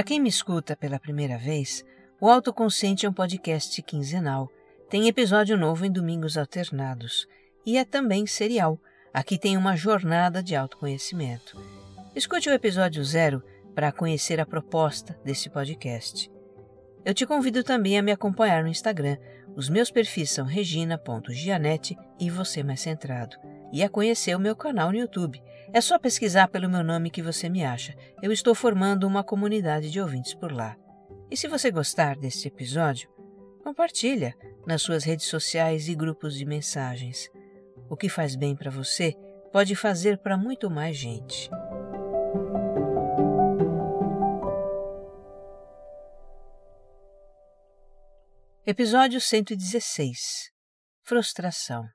Para quem me escuta pela primeira vez, o Autoconsciente é um podcast quinzenal. Tem episódio novo em domingos alternados. E é também serial. Aqui tem uma jornada de autoconhecimento. Escute o episódio zero para conhecer a proposta desse podcast. Eu te convido também a me acompanhar no Instagram. Os meus perfis são regina.gianete e você mais centrado. E a conhecer o meu canal no YouTube. É só pesquisar pelo meu nome que você me acha. Eu estou formando uma comunidade de ouvintes por lá. E se você gostar deste episódio, compartilha nas suas redes sociais e grupos de mensagens. O que faz bem para você pode fazer para muito mais gente. Episódio 116 Frustração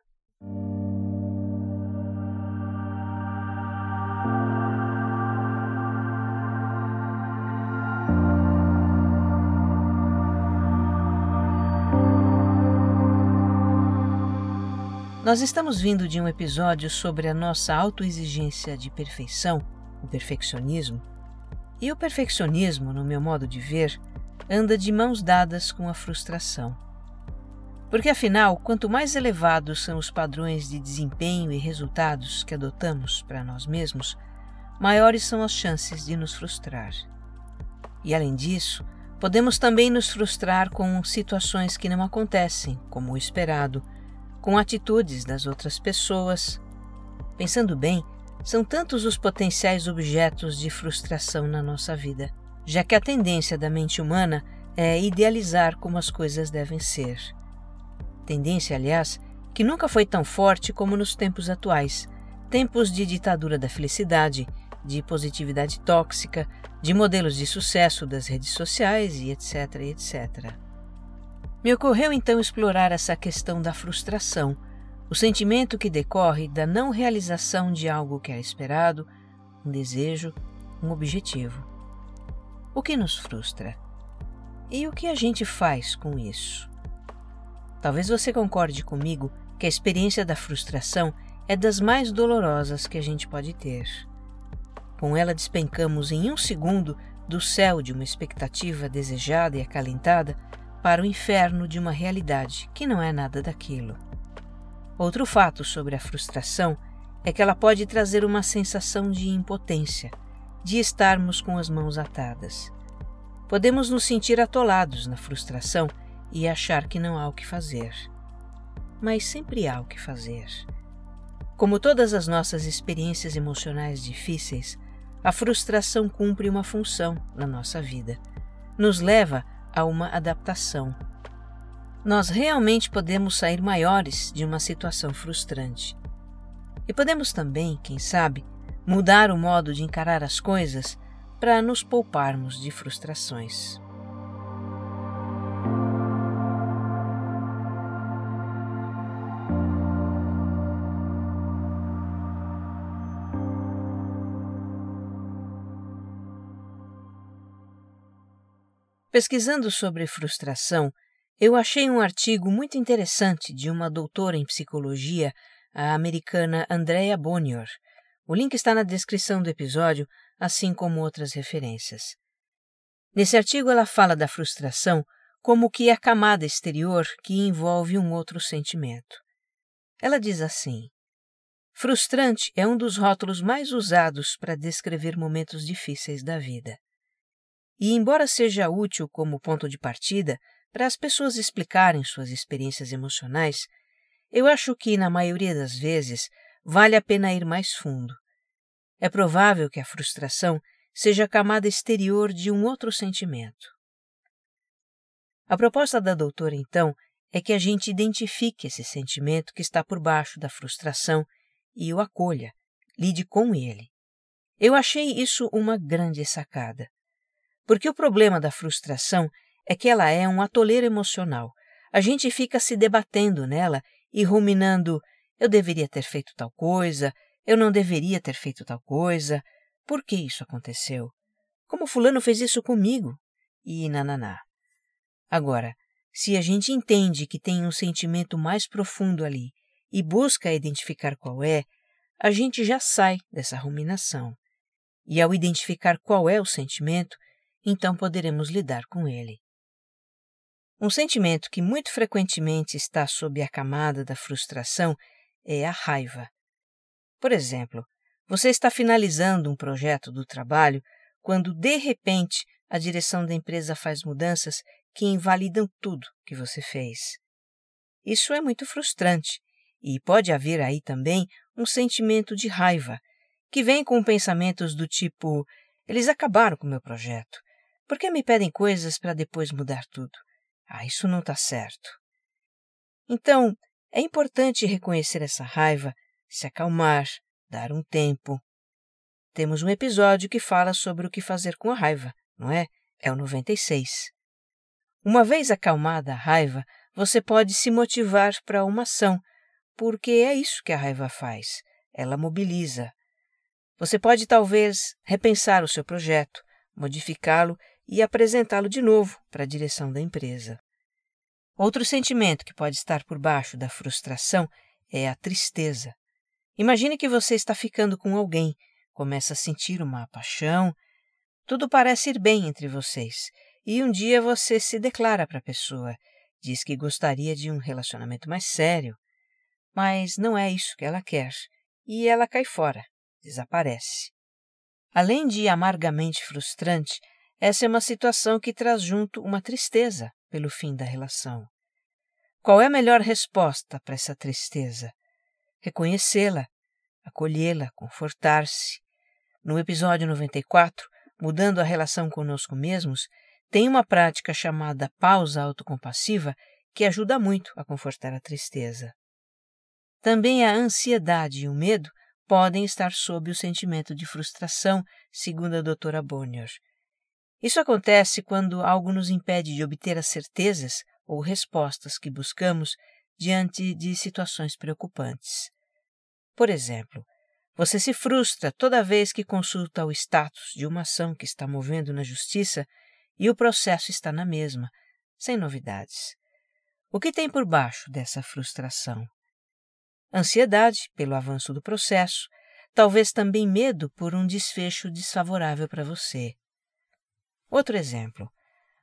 Nós estamos vindo de um episódio sobre a nossa autoexigência de perfeição, o perfeccionismo. E o perfeccionismo, no meu modo de ver, anda de mãos dadas com a frustração. Porque afinal, quanto mais elevados são os padrões de desempenho e resultados que adotamos para nós mesmos, maiores são as chances de nos frustrar. E além disso, podemos também nos frustrar com situações que não acontecem como o esperado com atitudes das outras pessoas. Pensando bem, são tantos os potenciais objetos de frustração na nossa vida, já que a tendência da mente humana é idealizar como as coisas devem ser. Tendência, aliás, que nunca foi tão forte como nos tempos atuais tempos de ditadura da felicidade, de positividade tóxica, de modelos de sucesso das redes sociais e etc, etc. Me ocorreu então explorar essa questão da frustração, o sentimento que decorre da não realização de algo que era esperado, um desejo, um objetivo. O que nos frustra? E o que a gente faz com isso? Talvez você concorde comigo que a experiência da frustração é das mais dolorosas que a gente pode ter. Com ela despencamos em um segundo do céu de uma expectativa desejada e acalentada para o inferno de uma realidade que não é nada daquilo. Outro fato sobre a frustração é que ela pode trazer uma sensação de impotência, de estarmos com as mãos atadas. Podemos nos sentir atolados na frustração e achar que não há o que fazer. Mas sempre há o que fazer. Como todas as nossas experiências emocionais difíceis, a frustração cumpre uma função na nossa vida. Nos leva a uma adaptação. Nós realmente podemos sair maiores de uma situação frustrante. E podemos também, quem sabe, mudar o modo de encarar as coisas para nos pouparmos de frustrações. Pesquisando sobre frustração, eu achei um artigo muito interessante de uma doutora em psicologia, a americana Andrea Bonior. O link está na descrição do episódio, assim como outras referências. Nesse artigo, ela fala da frustração como que é a camada exterior que envolve um outro sentimento. Ela diz assim: Frustrante é um dos rótulos mais usados para descrever momentos difíceis da vida. E, embora seja útil como ponto de partida para as pessoas explicarem suas experiências emocionais, eu acho que, na maioria das vezes, vale a pena ir mais fundo. É provável que a frustração seja a camada exterior de um outro sentimento. A proposta da doutora, então, é que a gente identifique esse sentimento que está por baixo da frustração e o acolha, lide com ele. Eu achei isso uma grande sacada. Porque o problema da frustração é que ela é um atoleiro emocional. A gente fica se debatendo nela e ruminando: eu deveria ter feito tal coisa, eu não deveria ter feito tal coisa, por que isso aconteceu? Como Fulano fez isso comigo? E nananá. Agora, se a gente entende que tem um sentimento mais profundo ali e busca identificar qual é, a gente já sai dessa ruminação. E ao identificar qual é o sentimento, então poderemos lidar com ele. Um sentimento que muito frequentemente está sob a camada da frustração é a raiva. Por exemplo, você está finalizando um projeto do trabalho quando, de repente, a direção da empresa faz mudanças que invalidam tudo que você fez. Isso é muito frustrante e pode haver aí também um sentimento de raiva, que vem com pensamentos do tipo: eles acabaram com o meu projeto, por que me pedem coisas para depois mudar tudo? Ah, isso não está certo. Então, é importante reconhecer essa raiva, se acalmar, dar um tempo. Temos um episódio que fala sobre o que fazer com a raiva, não é? É o 96. Uma vez acalmada a raiva, você pode se motivar para uma ação, porque é isso que a raiva faz. Ela mobiliza. Você pode talvez repensar o seu projeto, modificá-lo e apresentá-lo de novo para a direção da empresa. Outro sentimento que pode estar por baixo da frustração é a tristeza. Imagine que você está ficando com alguém, começa a sentir uma paixão, tudo parece ir bem entre vocês, e um dia você se declara para a pessoa, diz que gostaria de um relacionamento mais sério, mas não é isso que ela quer, e ela cai fora, desaparece. Além de amargamente frustrante, essa é uma situação que traz junto uma tristeza pelo fim da relação. Qual é a melhor resposta para essa tristeza? Reconhecê-la, acolhê-la, confortar-se. No episódio 94, Mudando a relação conosco mesmos, tem uma prática chamada pausa autocompassiva que ajuda muito a confortar a tristeza. Também a ansiedade e o medo podem estar sob o sentimento de frustração, segundo a doutora Bonner. Isso acontece quando algo nos impede de obter as certezas ou respostas que buscamos diante de situações preocupantes. Por exemplo, você se frustra toda vez que consulta o status de uma ação que está movendo na justiça e o processo está na mesma, sem novidades. O que tem por baixo dessa frustração? Ansiedade pelo avanço do processo, talvez também medo por um desfecho desfavorável para você. Outro exemplo.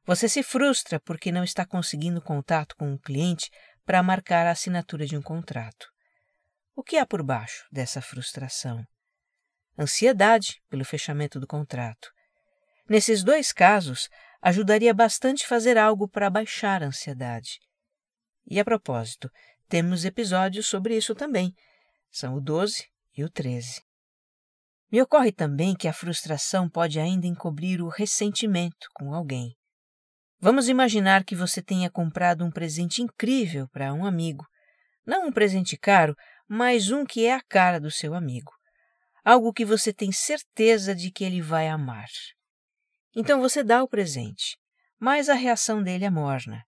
Você se frustra porque não está conseguindo contato com um cliente para marcar a assinatura de um contrato. O que há por baixo dessa frustração? Ansiedade pelo fechamento do contrato. Nesses dois casos, ajudaria bastante fazer algo para baixar a ansiedade. E a propósito, temos episódios sobre isso também. São o 12 e o 13. Me ocorre também que a frustração pode ainda encobrir o ressentimento com alguém. Vamos imaginar que você tenha comprado um presente incrível para um amigo. Não um presente caro, mas um que é a cara do seu amigo. Algo que você tem certeza de que ele vai amar. Então você dá o presente, mas a reação dele é morna.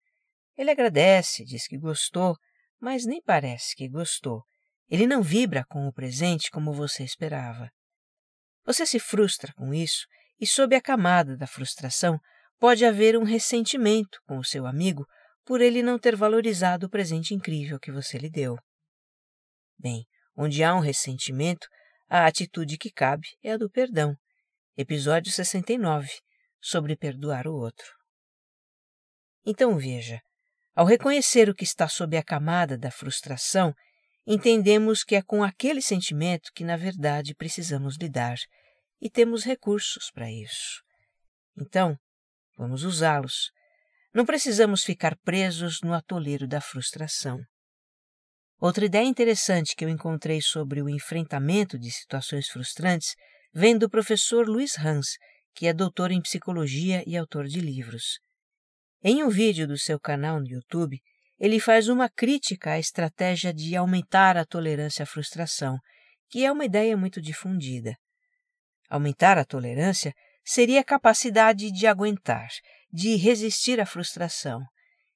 Ele agradece, diz que gostou, mas nem parece que gostou. Ele não vibra com o presente como você esperava. Você se frustra com isso e, sob a camada da frustração, pode haver um ressentimento com o seu amigo por ele não ter valorizado o presente incrível que você lhe deu. Bem, onde há um ressentimento, a atitude que cabe é a do perdão. Episódio 69 sobre perdoar o outro. Então veja, ao reconhecer o que está sob a camada da frustração, entendemos que é com aquele sentimento que, na verdade, precisamos lidar e temos recursos para isso. Então, vamos usá-los. Não precisamos ficar presos no atoleiro da frustração. Outra ideia interessante que eu encontrei sobre o enfrentamento de situações frustrantes vem do professor Luiz Hans, que é doutor em psicologia e autor de livros. Em um vídeo do seu canal no YouTube, ele faz uma crítica à estratégia de aumentar a tolerância à frustração, que é uma ideia muito difundida. Aumentar a tolerância seria a capacidade de aguentar, de resistir à frustração.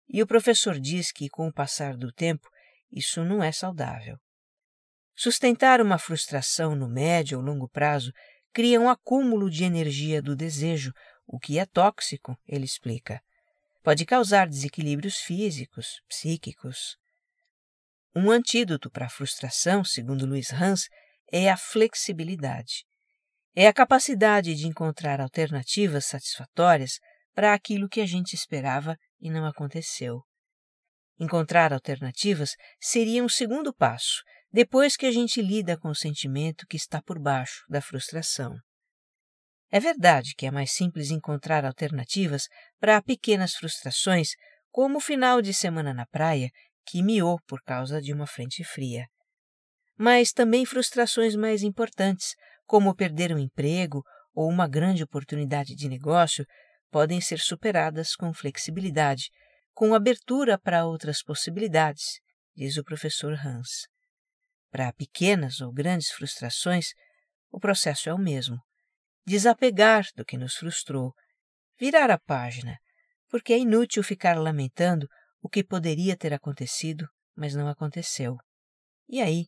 E o professor diz que, com o passar do tempo, isso não é saudável. Sustentar uma frustração no médio ou longo prazo cria um acúmulo de energia do desejo, o que é tóxico, ele explica. Pode causar desequilíbrios físicos, psíquicos. Um antídoto para a frustração, segundo Luiz Hans, é a flexibilidade. É a capacidade de encontrar alternativas satisfatórias para aquilo que a gente esperava e não aconteceu. Encontrar alternativas seria um segundo passo, depois que a gente lida com o sentimento que está por baixo da frustração. É verdade que é mais simples encontrar alternativas para pequenas frustrações, como o final de semana na praia, que miou por causa de uma frente fria. Mas também frustrações mais importantes, como perder um emprego ou uma grande oportunidade de negócio, podem ser superadas com flexibilidade, com abertura para outras possibilidades, diz o professor Hans. Para pequenas ou grandes frustrações, o processo é o mesmo. Desapegar do que nos frustrou, virar a página, porque é inútil ficar lamentando o que poderia ter acontecido, mas não aconteceu. E aí,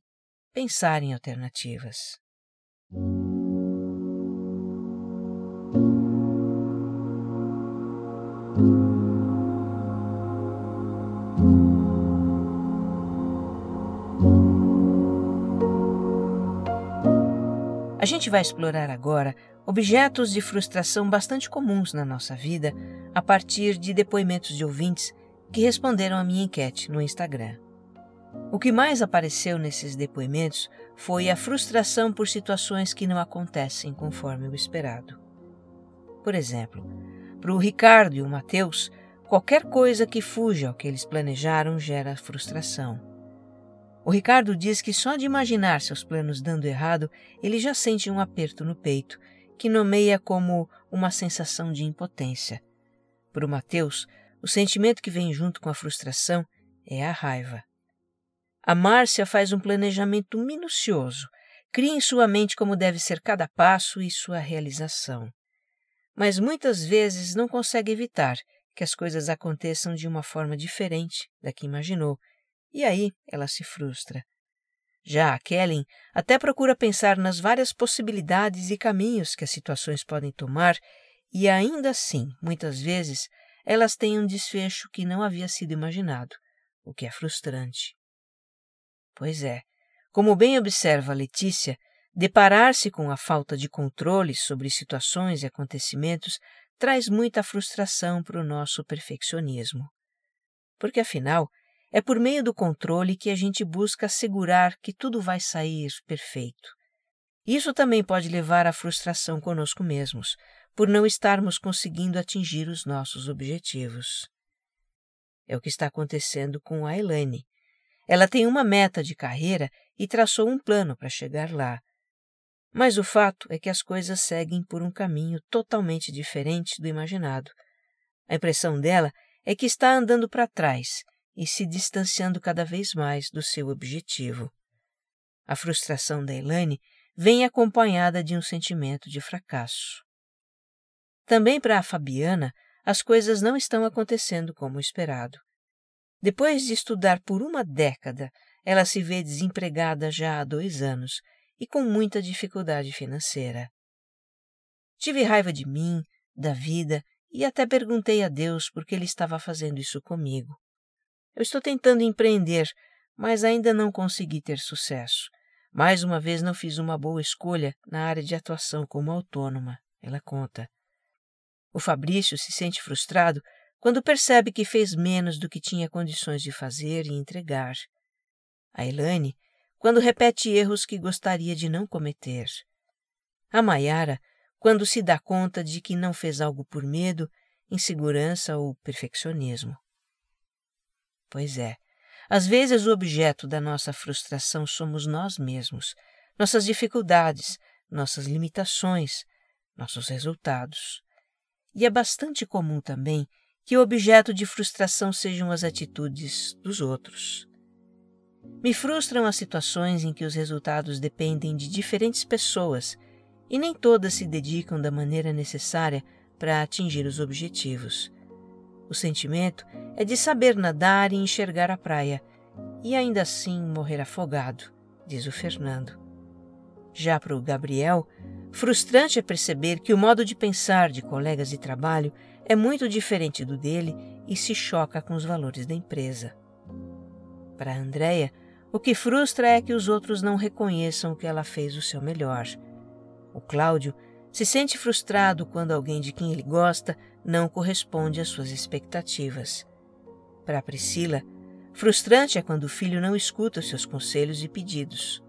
pensar em alternativas. Gente vai explorar agora objetos de frustração bastante comuns na nossa vida a partir de depoimentos de ouvintes que responderam à minha enquete no Instagram. O que mais apareceu nesses depoimentos foi a frustração por situações que não acontecem conforme o esperado. Por exemplo, para o Ricardo e o Mateus, qualquer coisa que fuja ao que eles planejaram gera frustração. O Ricardo diz que só de imaginar seus planos dando errado, ele já sente um aperto no peito, que nomeia como uma sensação de impotência. Para o Mateus, o sentimento que vem junto com a frustração é a raiva. A Márcia faz um planejamento minucioso, cria em sua mente como deve ser cada passo e sua realização. Mas muitas vezes não consegue evitar que as coisas aconteçam de uma forma diferente da que imaginou, e aí ela se frustra. Já a Kellen até procura pensar nas várias possibilidades e caminhos que as situações podem tomar, e ainda assim, muitas vezes, elas têm um desfecho que não havia sido imaginado, o que é frustrante. Pois é, como bem observa Letícia, deparar-se com a falta de controle sobre situações e acontecimentos traz muita frustração para o nosso perfeccionismo. Porque, afinal, é por meio do controle que a gente busca assegurar que tudo vai sair perfeito. Isso também pode levar à frustração conosco mesmos, por não estarmos conseguindo atingir os nossos objetivos. É o que está acontecendo com a Elaine, ela tem uma meta de carreira e traçou um plano para chegar lá. Mas o fato é que as coisas seguem por um caminho totalmente diferente do imaginado. A impressão dela é que está andando para trás e se distanciando cada vez mais do seu objetivo. A frustração da Elaine vem acompanhada de um sentimento de fracasso. Também para a Fabiana, as coisas não estão acontecendo como esperado. Depois de estudar por uma década, ela se vê desempregada já há dois anos e com muita dificuldade financeira. Tive raiva de mim, da vida e até perguntei a Deus por que ele estava fazendo isso comigo. Eu estou tentando empreender, mas ainda não consegui ter sucesso. Mais uma vez não fiz uma boa escolha na área de atuação como autônoma, ela conta. O Fabrício se sente frustrado quando percebe que fez menos do que tinha condições de fazer e entregar. A Elaine, quando repete erros que gostaria de não cometer. A Maiara, quando se dá conta de que não fez algo por medo insegurança ou perfeccionismo. Pois é, às vezes o objeto da nossa frustração somos nós mesmos, nossas dificuldades, nossas limitações, nossos resultados. E é bastante comum também que o objeto de frustração sejam as atitudes dos outros. Me frustram as situações em que os resultados dependem de diferentes pessoas e nem todas se dedicam da maneira necessária para atingir os objetivos. O sentimento é de saber nadar e enxergar a praia, e ainda assim morrer afogado, diz o Fernando. Já para o Gabriel, frustrante é perceber que o modo de pensar de colegas de trabalho é muito diferente do dele e se choca com os valores da empresa. Para a Andrea, o que frustra é que os outros não reconheçam que ela fez o seu melhor. O Cláudio se sente frustrado quando alguém de quem ele gosta não corresponde às suas expectativas. Para Priscila, frustrante é quando o filho não escuta os seus conselhos e pedidos.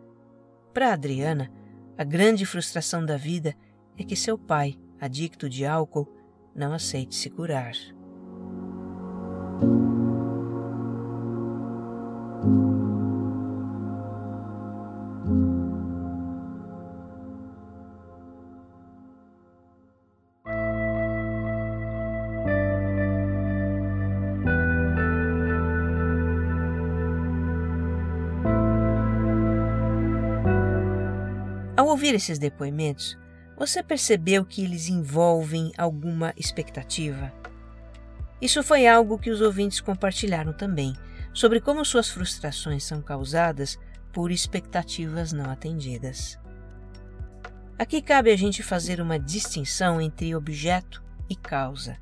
Para Adriana, a grande frustração da vida é que seu pai, adicto de álcool, não aceite se curar. Ouvir esses depoimentos, você percebeu que eles envolvem alguma expectativa? Isso foi algo que os ouvintes compartilharam também, sobre como suas frustrações são causadas por expectativas não atendidas. Aqui cabe a gente fazer uma distinção entre objeto e causa.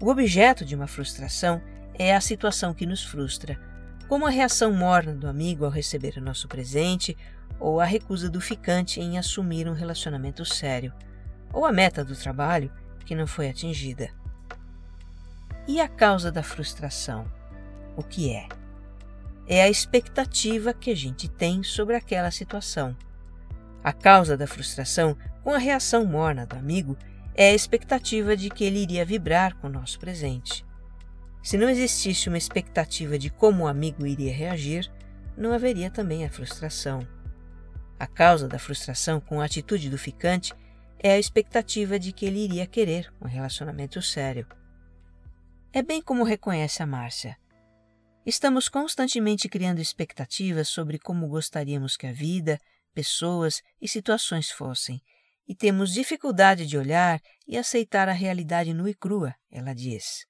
O objeto de uma frustração é a situação que nos frustra, como a reação morna do amigo ao receber o nosso presente ou a recusa do ficante em assumir um relacionamento sério, ou a meta do trabalho que não foi atingida. E a causa da frustração? O que é? É a expectativa que a gente tem sobre aquela situação. A causa da frustração, com a reação morna do amigo, é a expectativa de que ele iria vibrar com o nosso presente. Se não existisse uma expectativa de como o amigo iria reagir, não haveria também a frustração. A causa da frustração com a atitude do ficante é a expectativa de que ele iria querer um relacionamento sério. É bem como reconhece a Márcia. Estamos constantemente criando expectativas sobre como gostaríamos que a vida, pessoas e situações fossem, e temos dificuldade de olhar e aceitar a realidade nua e crua, ela diz.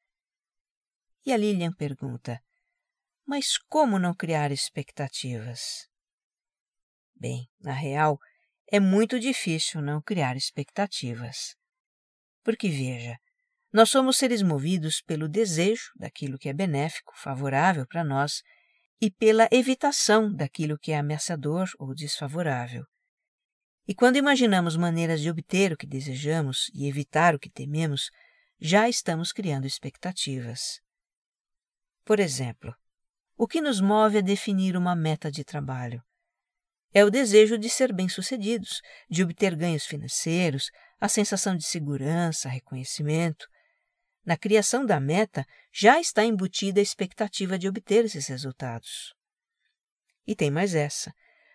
E a Lilian pergunta: Mas como não criar expectativas? Bem, na real, é muito difícil não criar expectativas. Porque veja, nós somos seres movidos pelo desejo daquilo que é benéfico, favorável para nós, e pela evitação daquilo que é ameaçador ou desfavorável. E quando imaginamos maneiras de obter o que desejamos e evitar o que tememos, já estamos criando expectativas. Por exemplo, o que nos move a definir uma meta de trabalho? É o desejo de ser bem-sucedidos, de obter ganhos financeiros, a sensação de segurança, reconhecimento. Na criação da meta já está embutida a expectativa de obter esses resultados. E tem mais essa.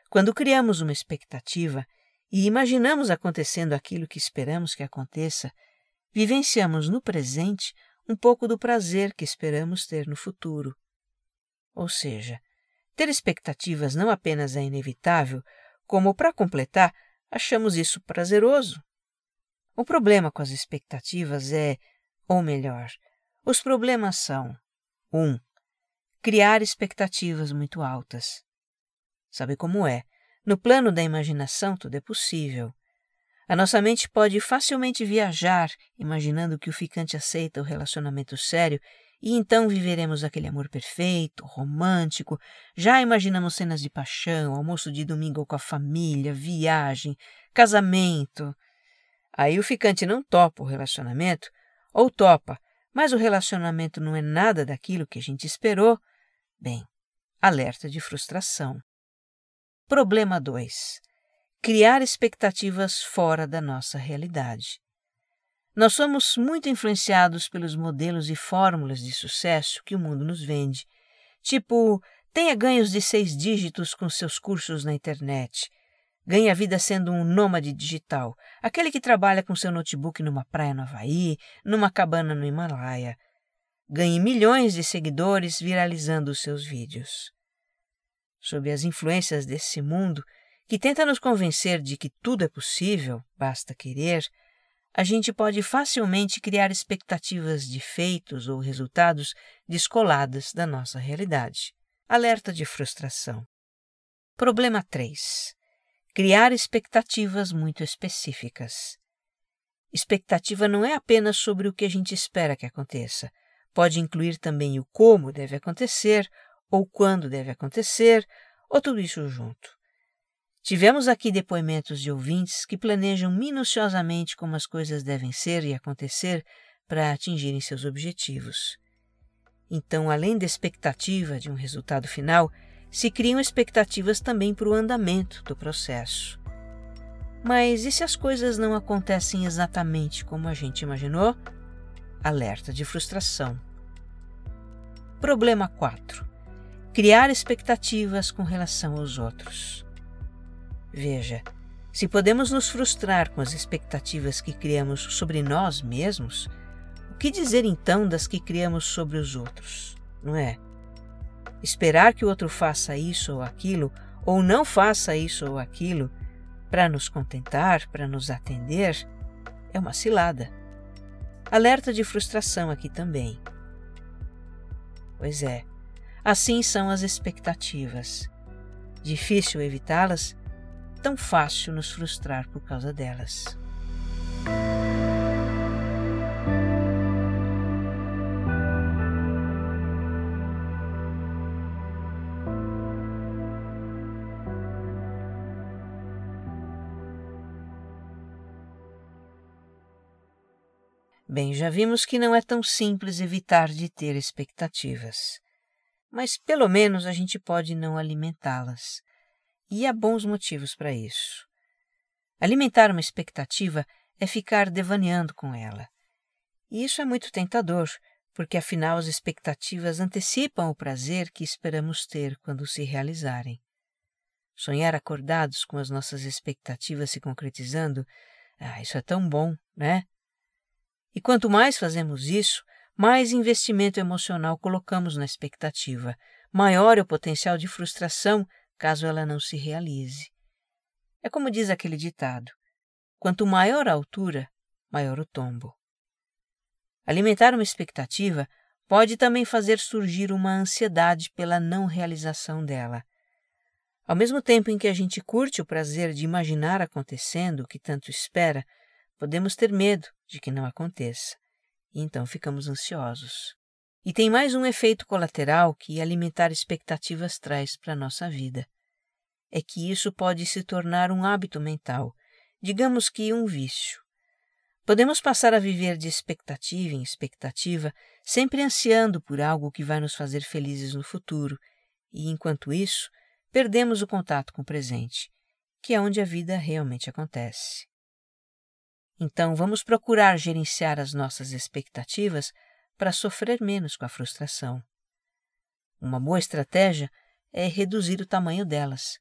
Quando criamos uma expectativa e imaginamos acontecendo aquilo que esperamos que aconteça, vivenciamos no presente um pouco do prazer que esperamos ter no futuro. Ou seja, ter expectativas não apenas é inevitável, como, para completar, achamos isso prazeroso. O problema com as expectativas é, ou melhor, os problemas são: 1. Um, criar expectativas muito altas. Sabe como é? No plano da imaginação, tudo é possível. A nossa mente pode facilmente viajar, imaginando que o ficante aceita o relacionamento sério e então viveremos aquele amor perfeito, romântico. Já imaginamos cenas de paixão, almoço de domingo com a família, viagem, casamento. Aí o ficante não topa o relacionamento, ou topa, mas o relacionamento não é nada daquilo que a gente esperou. Bem, alerta de frustração. Problema 2. Criar expectativas fora da nossa realidade. Nós somos muito influenciados pelos modelos e fórmulas de sucesso que o mundo nos vende. Tipo, tenha ganhos de seis dígitos com seus cursos na internet. Ganhe a vida sendo um nômade digital, aquele que trabalha com seu notebook numa praia no Havaí, numa cabana no Himalaia. Ganhe milhões de seguidores viralizando os seus vídeos. Sob as influências desse mundo, que tenta nos convencer de que tudo é possível, basta querer, a gente pode facilmente criar expectativas de feitos ou resultados descoladas da nossa realidade. Alerta de frustração. Problema 3. Criar expectativas muito específicas. Expectativa não é apenas sobre o que a gente espera que aconteça. Pode incluir também o como deve acontecer, ou quando deve acontecer, ou tudo isso junto. Tivemos aqui depoimentos de ouvintes que planejam minuciosamente como as coisas devem ser e acontecer para atingirem seus objetivos. Então, além da expectativa de um resultado final, se criam expectativas também para o andamento do processo. Mas e se as coisas não acontecem exatamente como a gente imaginou? Alerta de frustração. Problema 4. Criar expectativas com relação aos outros. Veja, se podemos nos frustrar com as expectativas que criamos sobre nós mesmos, o que dizer então das que criamos sobre os outros, não é? Esperar que o outro faça isso ou aquilo, ou não faça isso ou aquilo, para nos contentar, para nos atender, é uma cilada. Alerta de frustração aqui também. Pois é, assim são as expectativas. Difícil evitá-las tão fácil nos frustrar por causa delas. Bem, já vimos que não é tão simples evitar de ter expectativas. Mas pelo menos a gente pode não alimentá-las. E há bons motivos para isso. Alimentar uma expectativa é ficar devaneando com ela. E isso é muito tentador, porque afinal as expectativas antecipam o prazer que esperamos ter quando se realizarem. Sonhar acordados com as nossas expectativas se concretizando, ah, isso é tão bom, né? E quanto mais fazemos isso, mais investimento emocional colocamos na expectativa, maior é o potencial de frustração caso ela não se realize. É como diz aquele ditado: quanto maior a altura, maior o tombo. Alimentar uma expectativa pode também fazer surgir uma ansiedade pela não realização dela. Ao mesmo tempo em que a gente curte o prazer de imaginar acontecendo o que tanto espera, podemos ter medo de que não aconteça, e então ficamos ansiosos. E tem mais um efeito colateral que alimentar expectativas traz para a nossa vida. É que isso pode se tornar um hábito mental, digamos que um vício. Podemos passar a viver de expectativa em expectativa, sempre ansiando por algo que vai nos fazer felizes no futuro, e enquanto isso, perdemos o contato com o presente, que é onde a vida realmente acontece. Então, vamos procurar gerenciar as nossas expectativas para sofrer menos com a frustração. Uma boa estratégia é reduzir o tamanho delas.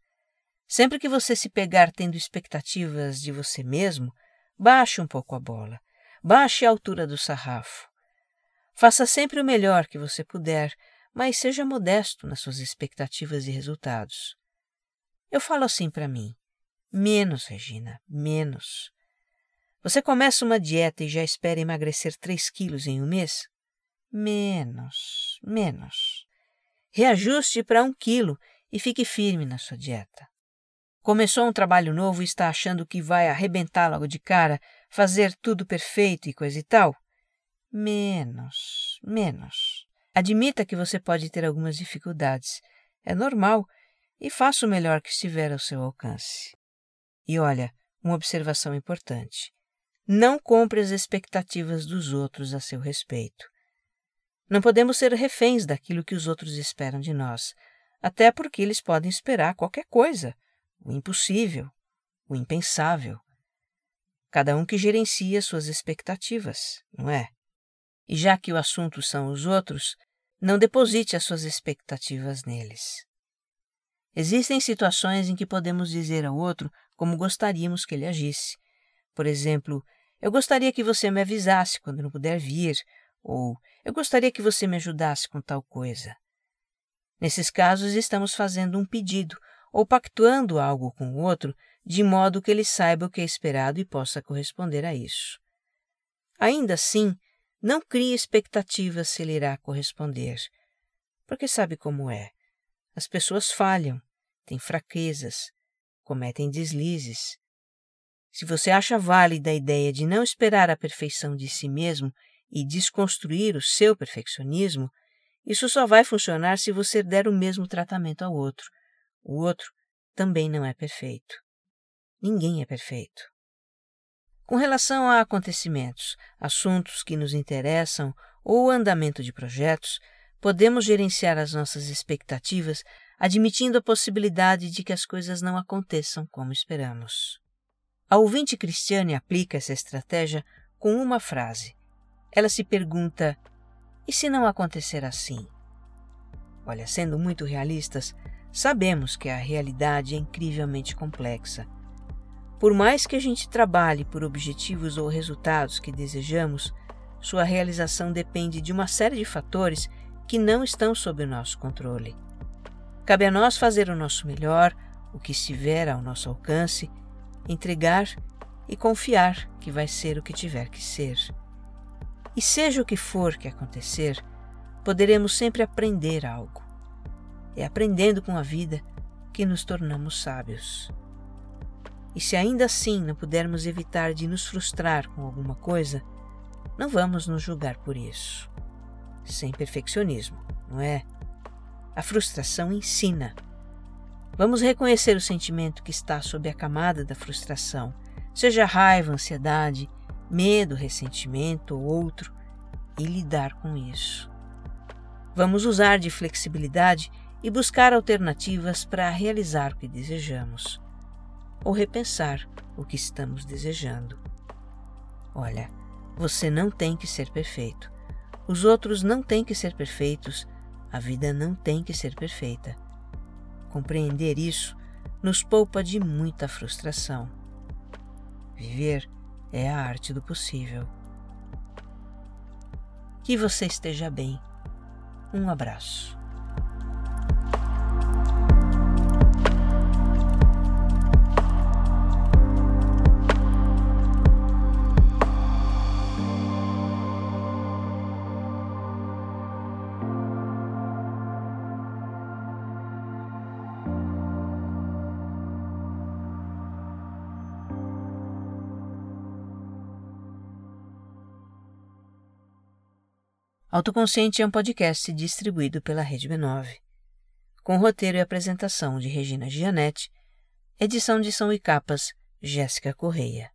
Sempre que você se pegar tendo expectativas de você mesmo, baixe um pouco a bola, baixe a altura do sarrafo. Faça sempre o melhor que você puder, mas seja modesto nas suas expectativas e resultados. Eu falo assim para mim: menos, Regina, menos. Você começa uma dieta e já espera emagrecer 3 quilos em um mês? Menos, menos. Reajuste para um quilo e fique firme na sua dieta. Começou um trabalho novo e está achando que vai arrebentar logo de cara, fazer tudo perfeito e coisa e tal? Menos, menos. Admita que você pode ter algumas dificuldades. É normal e faça o melhor que estiver ao seu alcance. E olha, uma observação importante. Não compre as expectativas dos outros a seu respeito. Não podemos ser reféns daquilo que os outros esperam de nós, até porque eles podem esperar qualquer coisa, o impossível, o impensável. Cada um que gerencia suas expectativas, não é? E já que o assunto são os outros, não deposite as suas expectativas neles. Existem situações em que podemos dizer ao outro como gostaríamos que ele agisse. Por exemplo, eu gostaria que você me avisasse quando não puder vir, ou eu gostaria que você me ajudasse com tal coisa. Nesses casos, estamos fazendo um pedido ou pactuando algo com o outro de modo que ele saiba o que é esperado e possa corresponder a isso. Ainda assim, não crie expectativas se ele irá corresponder, porque sabe como é. As pessoas falham, têm fraquezas, cometem deslizes. Se você acha válida a ideia de não esperar a perfeição de si mesmo e desconstruir o seu perfeccionismo, isso só vai funcionar se você der o mesmo tratamento ao outro. O outro também não é perfeito. Ninguém é perfeito. Com relação a acontecimentos, assuntos que nos interessam ou andamento de projetos, podemos gerenciar as nossas expectativas admitindo a possibilidade de que as coisas não aconteçam como esperamos. A ouvinte Cristiane aplica essa estratégia com uma frase. Ela se pergunta: e se não acontecer assim? Olha, sendo muito realistas, sabemos que a realidade é incrivelmente complexa. Por mais que a gente trabalhe por objetivos ou resultados que desejamos, sua realização depende de uma série de fatores que não estão sob o nosso controle. Cabe a nós fazer o nosso melhor, o que estiver ao nosso alcance, entregar e confiar que vai ser o que tiver que ser. E seja o que for que acontecer, poderemos sempre aprender algo. É aprendendo com a vida que nos tornamos sábios. E se ainda assim não pudermos evitar de nos frustrar com alguma coisa, não vamos nos julgar por isso. Sem perfeccionismo, não é? A frustração ensina. Vamos reconhecer o sentimento que está sob a camada da frustração, seja raiva, ansiedade, medo, ressentimento ou outro, e lidar com isso. Vamos usar de flexibilidade e buscar alternativas para realizar o que desejamos, ou repensar o que estamos desejando. Olha, você não tem que ser perfeito. Os outros não têm que ser perfeitos a vida não tem que ser perfeita. Compreender isso nos poupa de muita frustração. Viver é a arte do possível. Que você esteja bem. Um abraço. Autoconsciente é um podcast distribuído pela Rede B9, com roteiro e apresentação de Regina Gianetti, edição de som e capas Jéssica Correia.